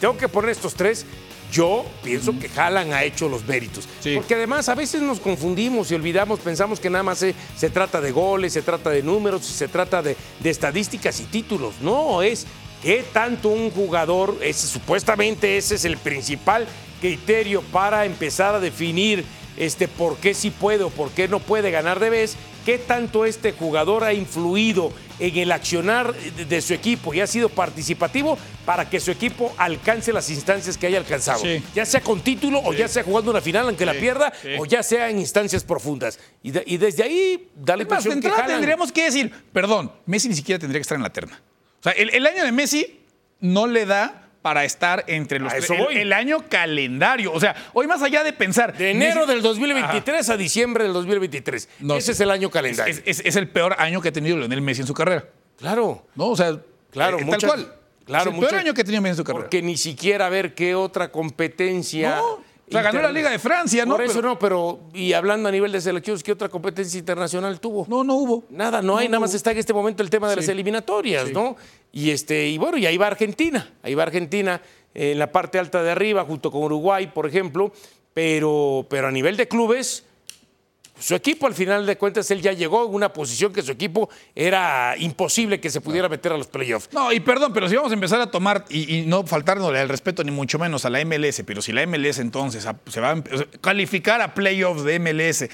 tengo que poner estos tres, yo pienso que Haaland ha hecho los méritos. Sí. Porque además a veces nos confundimos y olvidamos, pensamos que nada más se, se trata de goles, se trata de números, se trata de, de estadísticas y títulos. No, es que tanto un jugador, ese, supuestamente ese es el principal criterio para empezar a definir este, por qué sí puede o por qué no puede ganar de vez, qué tanto este jugador ha influido en el accionar de, su equipo y ha sido participativo para que su equipo alcance las instancias que haya alcanzado. Sí. Ya sea con título o ya sea jugando una final aunque la pierda o ya sea en instancias profundas. Y, de- y desde ahí da la Es más, de que entrada Haaland- tendríamos que decir, perdón, Messi ni siquiera tendría que estar en la terna. O sea, el, el año de Messi no le da para estar entre los A eso el- el, año calendario. O sea, hoy más allá de pensar. De enero del 2023 a diciembre del 2023. No, Ese es el año calendario. Es, es- es el peor año que ha tenido Lionel Messi en su carrera. claro. ¿No? O sea, Claro, eh, muchas- tal cual. claro, es el peor año que ha tenido Messi en su carrera. Porque ni siquiera ver qué otra competencia. No, o sea, ganó la Liga de Francia, ¿no? Por eso Pero- no, pero y hablando a nivel de selecciones, ¿qué otra competencia internacional tuvo? No, no hubo. Nada, no, hay, nada más está en este momento el tema de las Sí. eliminatorias, ¿no? Y este, y bueno, y ahí va Argentina, ahí va Argentina eh, en la parte alta de arriba, junto con Uruguay, por ejemplo, pero, pero a nivel de clubes, su equipo al final de cuentas, él ya llegó en una posición que su equipo era imposible que se pudiera meter a los playoffs. No, y perdón, pero si vamos a empezar a tomar, y, y no faltarnos el respeto ni mucho menos a la MLS, pero si la MLS entonces a- se va a calificar a playoffs de MLS,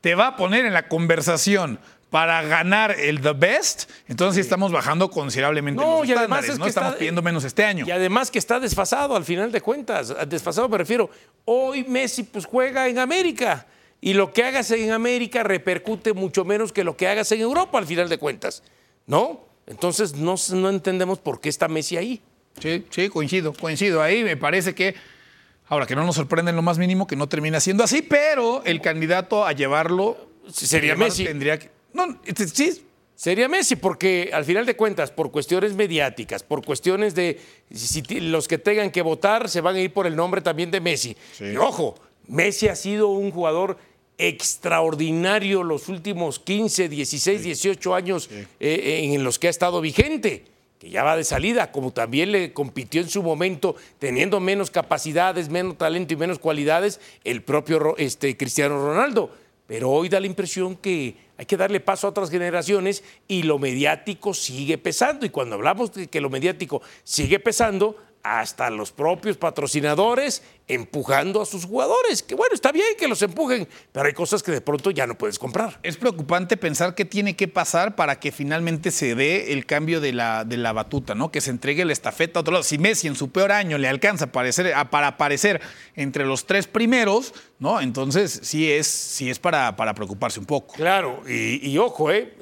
te va a poner en la conversación para ganar el The Best, entonces sí estamos bajando considerablemente No, los y además estándares, es ¿no? que estamos está- pidiendo menos este año. Y además que está desfasado al final de cuentas. Desfasado me refiero. Hoy Messi pues juega en América. Y lo que hagas en América repercute mucho menos que lo que hagas en Europa al final de cuentas. ¿No? Entonces no, no entendemos por qué está Messi ahí. Sí, sí, coincido, coincido. Ahí me parece que, ahora que no nos sorprende en lo más mínimo que no termina siendo así, pero el candidato a llevarlo Sería llevar Messi. tendría que. No, este, sí, Sería Messi, porque al final de cuentas, por cuestiones mediáticas, por cuestiones de si los que tengan que votar se van a ir por el nombre también de Messi. Y ojo, Messi ha sido un jugador extraordinario los últimos 15, 16, 18 años eh, en los que ha estado vigente que ya va de salida, como también le compitió en su momento, teniendo menos capacidades, menos talento y menos cualidades, el propio Ro- este, Cristiano Ronaldo. Pero hoy da la impresión que hay que darle paso a otras generaciones y lo mediático sigue pesando. Y cuando hablamos de que lo mediático sigue pesando, hasta los propios patrocinadores empujando a sus jugadores. Que bueno, está bien que los empujen, pero hay cosas que de pronto ya no puedes comprar. Es preocupante pensar qué tiene que pasar para que finalmente se dé el cambio de la, de la batuta, ¿no? Que se entregue la estafeta a otro lado. Si Messi en su peor año le alcanza a aparecer, a- para aparecer entre los tres primeros, ¿no? Entonces sí es, sí es para, para preocuparse un poco. Claro, y, y ojo, ¿eh?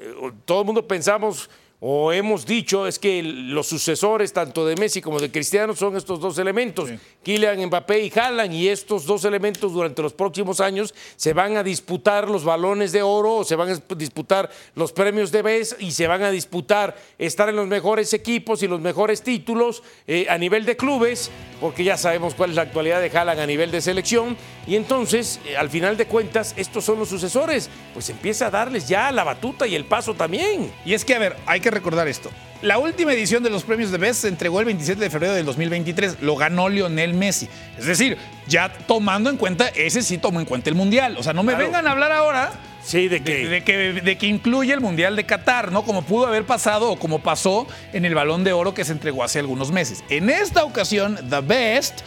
todo el mundo pensamos o hemos dicho es que los sucesores tanto de Messi como de Cristiano son estos dos elementos, Kylian Mbappé y Haaland, y estos dos elementos durante los próximos años se van a disputar los balones de oro, o se van a disputar los premios de BES y se van a disputar estar en los mejores equipos y los mejores títulos eh, a nivel de clubes, porque ya sabemos cuál es la actualidad de Haaland a nivel de selección, y entonces, eh, al final de cuentas, estos son los sucesores, pues empieza a darles ya la batuta y el paso también. Y es que, a ver, hay que recordar esto. La última edición de los premios de Best se entregó el 27 de febrero del 2023. Lo ganó Lionel Messi. Es decir, ya tomando en cuenta, ese sí tomó en cuenta el Mundial. O sea, no me Claro. vengan a hablar ahora Sí, de que... de que, de que incluye el Mundial de Qatar, ¿no? Como pudo haber pasado o como pasó en el Balón de Oro que se entregó hace algunos meses. En esta ocasión, The Best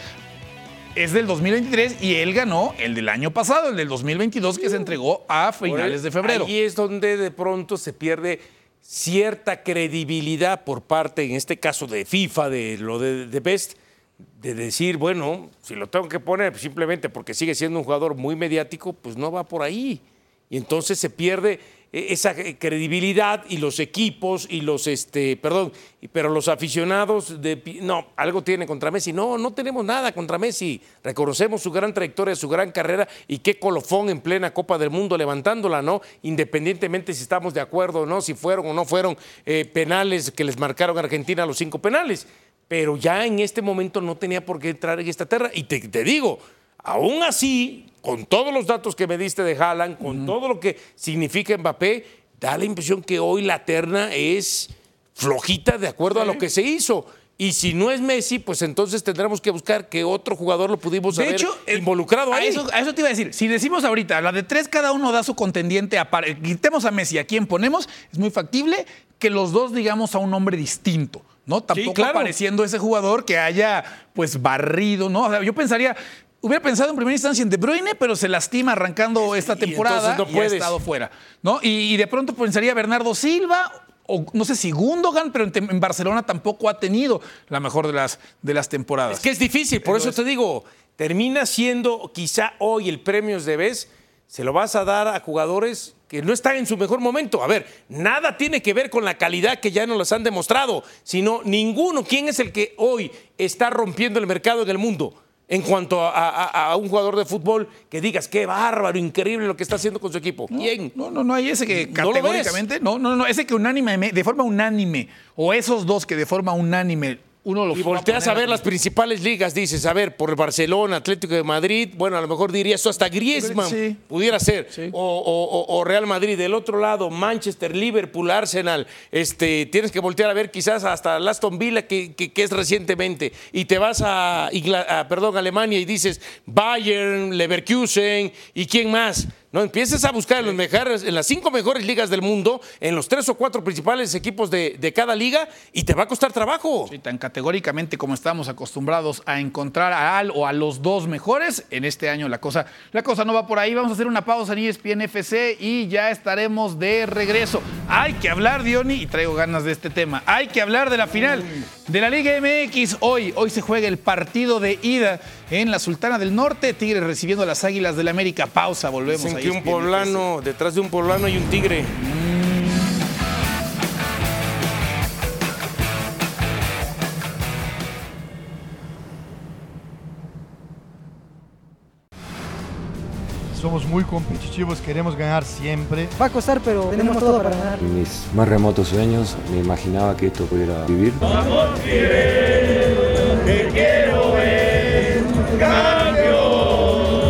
es del 2023 y él ganó el del año pasado, el del 2022 que se entregó a finales de febrero. Ahí es donde de pronto se pierde cierta credibilidad por parte, en este caso de FIFA, de lo de, Best, de decir, bueno, si lo tengo que poner simplemente porque sigue siendo un jugador muy mediático, pues no va por ahí. Y entonces se pierde esa credibilidad y los equipos y los, este, perdón, pero los aficionados de, no, algo tiene contra Messi. No, no tenemos nada contra Messi. Reconocemos su gran trayectoria, su gran carrera y qué colofón en plena Copa del Mundo levantándola, ¿no? Independientemente si estamos de acuerdo o no, si fueron o no fueron eh, penales que les marcaron a Argentina los cinco penales. Pero ya en este momento no tenía por qué entrar en esta tierra. Y te, te digo, aún así, con todos los datos que me diste de Haaland, con todo lo que significa Mbappé, da la impresión que hoy la terna es flojita de acuerdo a lo que se hizo. Y si no es Messi, pues entonces tendremos que buscar que otro jugador lo pudimos De haber hecho, eh, involucrado a ahí. Eso, a eso te iba a decir. Si decimos ahorita, la de tres, cada uno da su contendiente. A par- quitemos a Messi, a quién ponemos, es muy factible que los dos digamos a un hombre distinto. ¿no? Tampoco claro. apareciendo ese jugador que haya pues barrido, ¿no? O sea, yo pensaría, hubiera pensado en primera instancia en De Bruyne, pero se lastima arrancando esta Y temporada entonces no y ha estado fuera, ¿no? Y, y de pronto pensaría Bernardo Silva o no sé si Gundogan, pero en Barcelona tampoco ha tenido la mejor de las, de las temporadas. Es que es difícil, por eso te digo, termina siendo quizá hoy el premio de vez, se lo vas a dar a jugadores que no están en su mejor momento. A ver, nada tiene que ver con la calidad que ya nos las han demostrado, sino ninguno. ¿Quién es el que hoy está rompiendo el mercado en el mundo? En cuanto a, a- a un jugador de fútbol que digas, qué bárbaro, increíble lo que está haciendo con su equipo. ¿Quién? No, no, no hay ese que No categóricamente, no, no, no, ese que unánime, de forma unánime, o esos dos que de forma unánime uno los Y volteas a ver las principales ligas, dices, a ver, por el Barcelona, Atlético de Madrid, bueno, a lo mejor diría eso hasta Griezmann, Sí. pudiera ser, Sí. o, o- o- o Real Madrid. Del otro lado, Manchester, Liverpool, Arsenal, este, tienes que voltear a ver quizás hasta Aston Villa, que, que- que es recientemente, y te vas a, a, perdón, Alemania y dices Bayern, Leverkusen, ¿y quién más? No, empiezas a buscar en, las cinco mejores ligas del mundo, en los tres o cuatro principales equipos de, de cada liga, y te va a costar trabajo. Sí, tan categóricamente como estamos acostumbrados a encontrar a al o a los dos mejores, en este año la cosa, la cosa no va por ahí. Vamos a hacer una pausa en ESPN FC y ya estaremos de regreso. Hay que hablar, Diony, y traigo ganas de este tema. Hay que hablar de la final de la Liga MX. Hoy, hoy se juega el partido de ida en la Sultana del Norte. Tigres recibiendo a las Águilas del América. Pausa, volvemos Dicen a que un poblano, detrás de un poblano hay un tigre. Somos muy competitivos, queremos ganar siempre. Va a costar, pero tenemos todo para ganar. En mis más remotos sueños me imaginaba que esto pudiera vivir.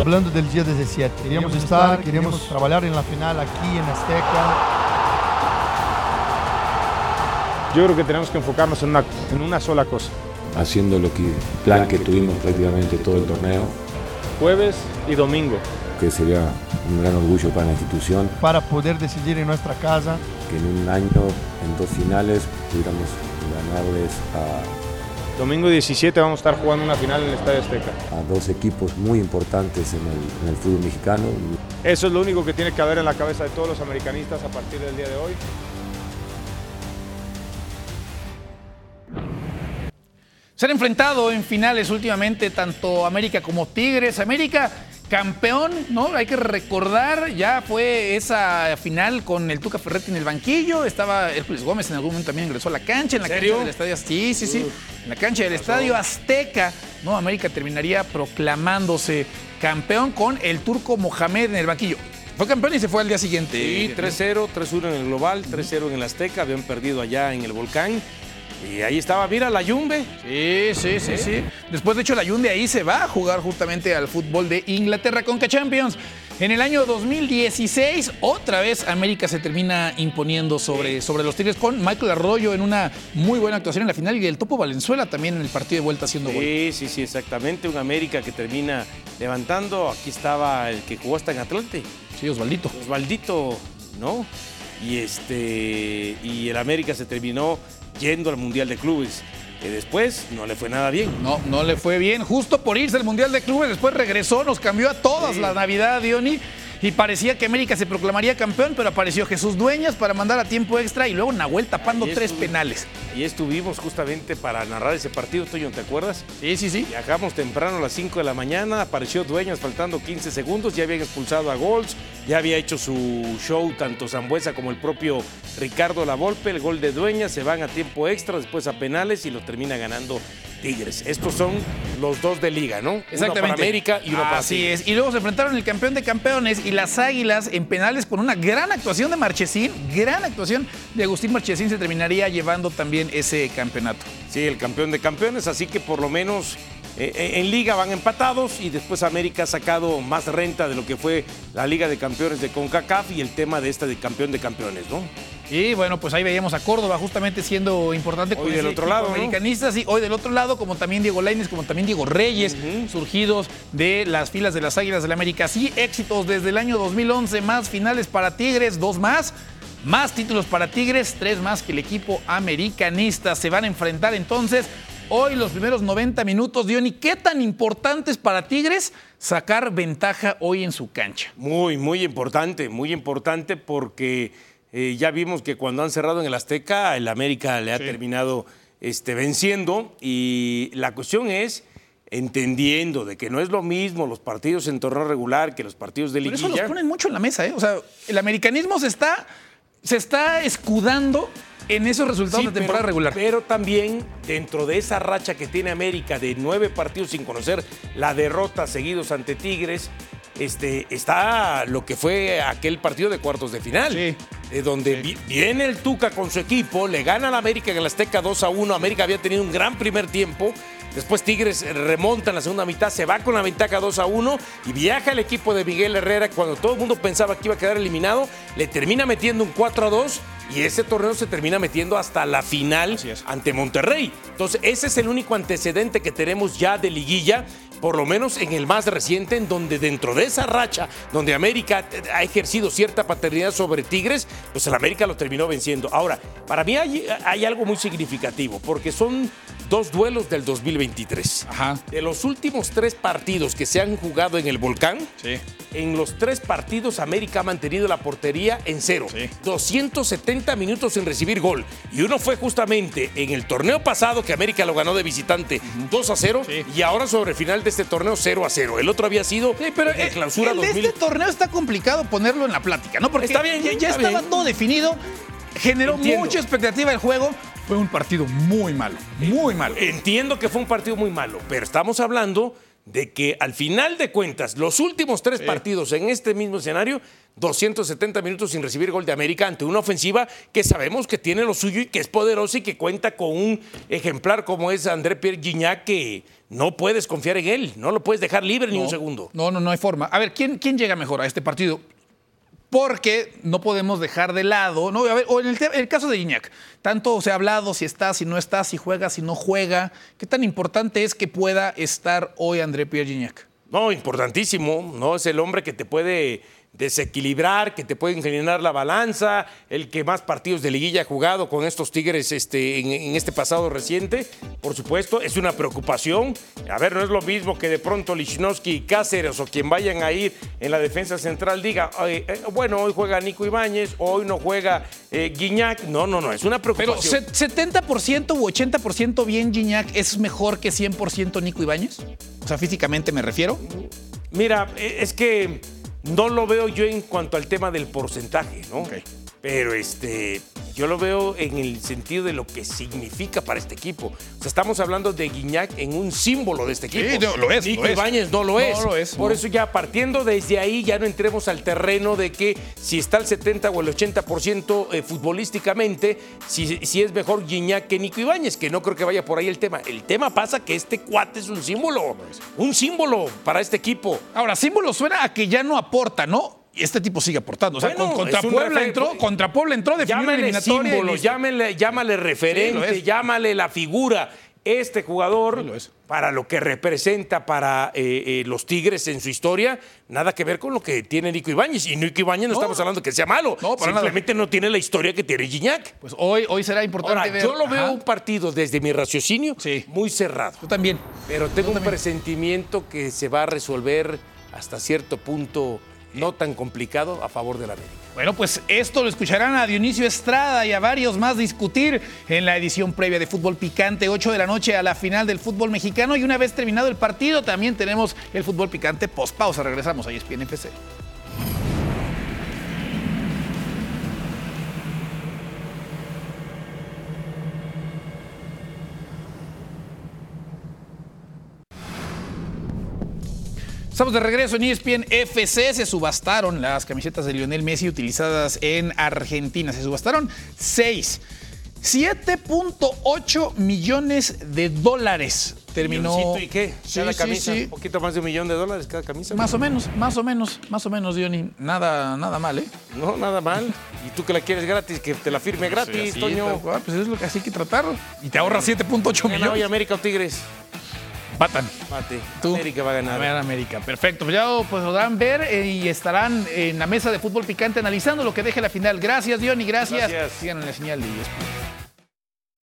Hablando del día 17, queríamos estar, queríamos trabajar en la final aquí en Azteca. Yo creo que tenemos que enfocarnos en una, en una sola cosa. Haciendo lo que plan que tuvimos prácticamente todo el torneo, Jueves y domingo. que sería un gran orgullo para la institución, para poder decidir en nuestra casa. que en un año, en dos finales, pudiéramos ganarles a, Domingo 17 vamos a estar jugando una final en el Estadio Azteca. a dos equipos muy importantes en el, en el fútbol mexicano. Eso es lo único que tiene que haber en la cabeza de todos los americanistas a partir del día de hoy. Se han enfrentado en finales últimamente tanto América como Tigres. América campeón, ¿no? Hay que recordar, ya fue esa final con el Tuca Ferretti en el banquillo. Estaba Hércules Gómez en algún momento también ingresó a la cancha, en la cancha del estadio. Sí, sí, sí. En la cancha del estadio Azteca, ¿no? América terminaría proclamándose campeón con el turco Mohamed en el banquillo. Fue campeón y se fue al día siguiente. Sí, 3-0, 3-1 en el global, 3-0 en el Azteca, habían perdido allá en el volcán. Y ahí estaba, mira, la Yumbe. Sí, sí, sí, sí. Después, de hecho, la Hyundai ahí se va a jugar justamente al fútbol de Inglaterra Conca Champions. En el año 2016, otra vez América se termina imponiendo sobre, sobre los Tigres con Michael Arroyo en una muy buena actuación en la final y el Topo Valenzuela también en el partido de vuelta haciendo gol. Sí, sí, sí, exactamente. Un América que termina levantando. Aquí estaba el que jugó hasta en Atlante, Sí, Osvaldito. Osvaldito, ¿no? Y este y el América se terminó yendo al Mundial de Clubes. Que después no le fue nada bien. No, no le fue bien. Justo por irse al Mundial de Clubes, después regresó, nos cambió a todas la Navidad, Diony. Y parecía que América se proclamaría campeón, pero apareció Jesús Dueñas para mandar a tiempo extra y luego Nahuel tapando Y tres penales. Y estuvimos justamente para narrar ese partido, Toño, ¿te acuerdas? Sí, sí, sí. Viajamos temprano a las 5 de la mañana, apareció Dueñas faltando 15 segundos, ya habían expulsado a Golds, ya había hecho su show tanto Zambuesa como el propio Ricardo Lavolpe, el gol de Dueñas, se van a tiempo extra, después a penales y lo termina ganando Tigres. Estos son los dos de liga, ¿no? Uno Exactamente. para América y uno para Así es. Y luego se enfrentaron el campeón de campeones y las Águilas en penales con una gran actuación de Marchesín. Gran actuación de Agustín Marchesín se terminaría llevando también ese campeonato. Sí, el campeón de campeones, así que por lo menos eh, eh, en liga van empatados y después América ha sacado más renta de lo que fue la Liga de Campeones de CONCACAF y el tema de esta de campeón de campeones, ¿no? Y bueno, pues ahí veíamos a Córdoba justamente siendo importante Hoy del ese otro lado, ¿no? americanista, sí, hoy del otro lado, como también Diego Lainez, como también Diego Reyes, surgidos de las filas de las Águilas del la América. Sí, éxitos desde el año 2011, más finales para Tigres, dos más. Más títulos para Tigres, tres más que el equipo americanista. Se van a enfrentar entonces hoy los primeros 90 minutos. Diony, ¿qué tan importante es para Tigres sacar ventaja hoy en su cancha? Muy, muy importante, muy importante porque eh, ya vimos que cuando han cerrado en el Azteca, el América le ha terminado este, venciendo y la cuestión es entendiendo de que no es lo mismo los partidos en torneo regular que los partidos de Por eso liguilla. los ponen mucho en la mesa, ¿eh? O sea, el americanismo se está, se está escudando en esos resultados Sí, de temporada pero- regular. Pero también dentro de esa racha que tiene América de nueve partidos sin conocer la derrota seguidos ante Tigres, este, está lo que fue aquel partido de cuartos de final. Sí. de donde vi- viene el Tuca con su equipo, le gana al América en el Azteca 2 a 1. América había tenido un gran primer tiempo. Después Tigres remonta en la segunda mitad, se va con la ventaja 2 a 1 y viaja el equipo de Miguel Herrera cuando todo el mundo pensaba que iba a quedar eliminado, le termina metiendo un 4 a 2 y ese torneo se termina metiendo hasta la final ante Monterrey. Entonces, ese es el único antecedente que tenemos ya de liguilla, por lo menos en el más reciente, en donde dentro de esa racha, donde América ha ejercido cierta paternidad sobre Tigres, pues el América lo terminó venciendo. Ahora, para mí hay, hay algo muy significativo, porque son dos duelos del 2023. Ajá. De los últimos tres partidos que se han jugado en el Volcán, Sí. en los tres partidos América ha mantenido la portería en cero. Sí. 270 minutos sin recibir gol. Y uno fue justamente en el torneo pasado que América lo ganó de visitante 2 a 0 Sí. y ahora sobre final de este torneo 0 a 0. El otro había sido pero en el el, clausura el de 2000. este torneo está complicado ponerlo en la plática, ¿no? Porque Está bien, ya, ya está estaba bien. todo definido, generó Entiendo. mucha expectativa el juego. Fue un partido muy malo, muy malo. Entiendo que fue un partido muy malo, pero estamos hablando de que al final de cuentas, los últimos tres partidos en este mismo escenario, 270 minutos sin recibir gol de América ante una ofensiva que sabemos que tiene lo suyo y que es poderosa y que cuenta con un ejemplar como es André Pierre Gignac que no puedes confiar en él, no lo puedes dejar libre ni un segundo. No, no, no hay forma. A ver, ¿quién, quién llega mejor a este partido? Porque no podemos dejar de lado, ¿no? A ver, o en el, caso de Iñak, tanto se ha hablado si está, si no está, si juega, si no juega. ¿Qué tan importante es que pueda estar hoy André Pierre Gignac? No, importantísimo, ¿no? Es el hombre que te puede desequilibrar, que te puede inclinar la balanza, el que más partidos de liguilla ha jugado con estos Tigres este, en, en este pasado reciente. Por supuesto, es una preocupación. A ver, no es lo mismo que de pronto Lichnowsky y Cáceres o quien vayan a ir en la defensa central diga, "Oye, eh, bueno, hoy juega Nico Ibáñez, hoy no juega eh, Guiñac. No, no, no, es una Pero preocupación. se- 70% u 80% bien Gignac es mejor que 100% Nico Ibáñez. O sea, físicamente me refiero. Mira, eh, es que no lo veo yo en cuanto al tema del porcentaje, ¿no? Pero este, yo lo veo en el sentido de lo que significa para este equipo. O sea, estamos hablando de Guiñac en un símbolo de este equipo. Sí, no, lo es, Nico. Ibáñez no lo No es. lo es, Por no. eso ya partiendo desde ahí, ya no entremos al terreno de que si está el 70 o el 80% eh, futbolísticamente, si, si es mejor Guiñac que Nico Ibáñez, que no creo que vaya por ahí el tema. El tema pasa que este cuate es un símbolo, un símbolo para este equipo. Ahora, símbolo suena a que ya no aporta, ¿no? Y este tipo sigue aportando. O sea, Bueno, con- contra Puebla entró, contra Puebla entró, Llámale símbolo, llámale, llámale Sí, lo referente, llámale la figura. Este jugador, Sí, lo es. para lo que representa para eh, eh, los Tigres en su historia, nada que ver con lo que tiene Nico Ibáñez. Y Nico Ibáñez no, No. estamos hablando que sea malo, No, para nada. simplemente no tiene la historia que tiene Gignac. Pues hoy, hoy será importante Ahora, ver. yo lo veo Ajá. un partido desde mi raciocinio Sí. muy cerrado. Yo también. Pero tengo un presentimiento que se va a resolver hasta cierto punto no tan complicado a favor de la América. Bueno, pues esto lo escucharán a Dionisio Estrada y a varios más discutir en la edición previa de Fútbol Picante, 8 de la noche a la final del fútbol mexicano. Y una vez terminado el partido, también tenemos el Fútbol Picante post pausa. Regresamos a ESPN FC. Estamos de regreso en ESPN FC. Se subastaron las camisetas de Lionel Messi utilizadas en Argentina. Se subastaron seis. 7.8 millones de dólares terminó. ¿Y qué? Sí, Cada sí, camisa, sí. un poquito más de un millón de dólares cada camisa. Más o menos, más o menos, más o menos, Diony. Nada, nada mal, ¿eh? No, nada mal. Y tú que la quieres gratis, que te la firme gratis, Sí, Toño. pues es lo que así hay que tratarlo. Y te ahorras 7.8 Gana hoy millones. América o Tigres. Empatan. Mate. Tú. América va a ganar. A América. Perfecto. Pues ya pues, podrán ver eh, y estarán en la mesa de fútbol picante analizando lo que deje la final. Gracias, Diony. Gracias. Gracias. Sigan en la señal de ESPN.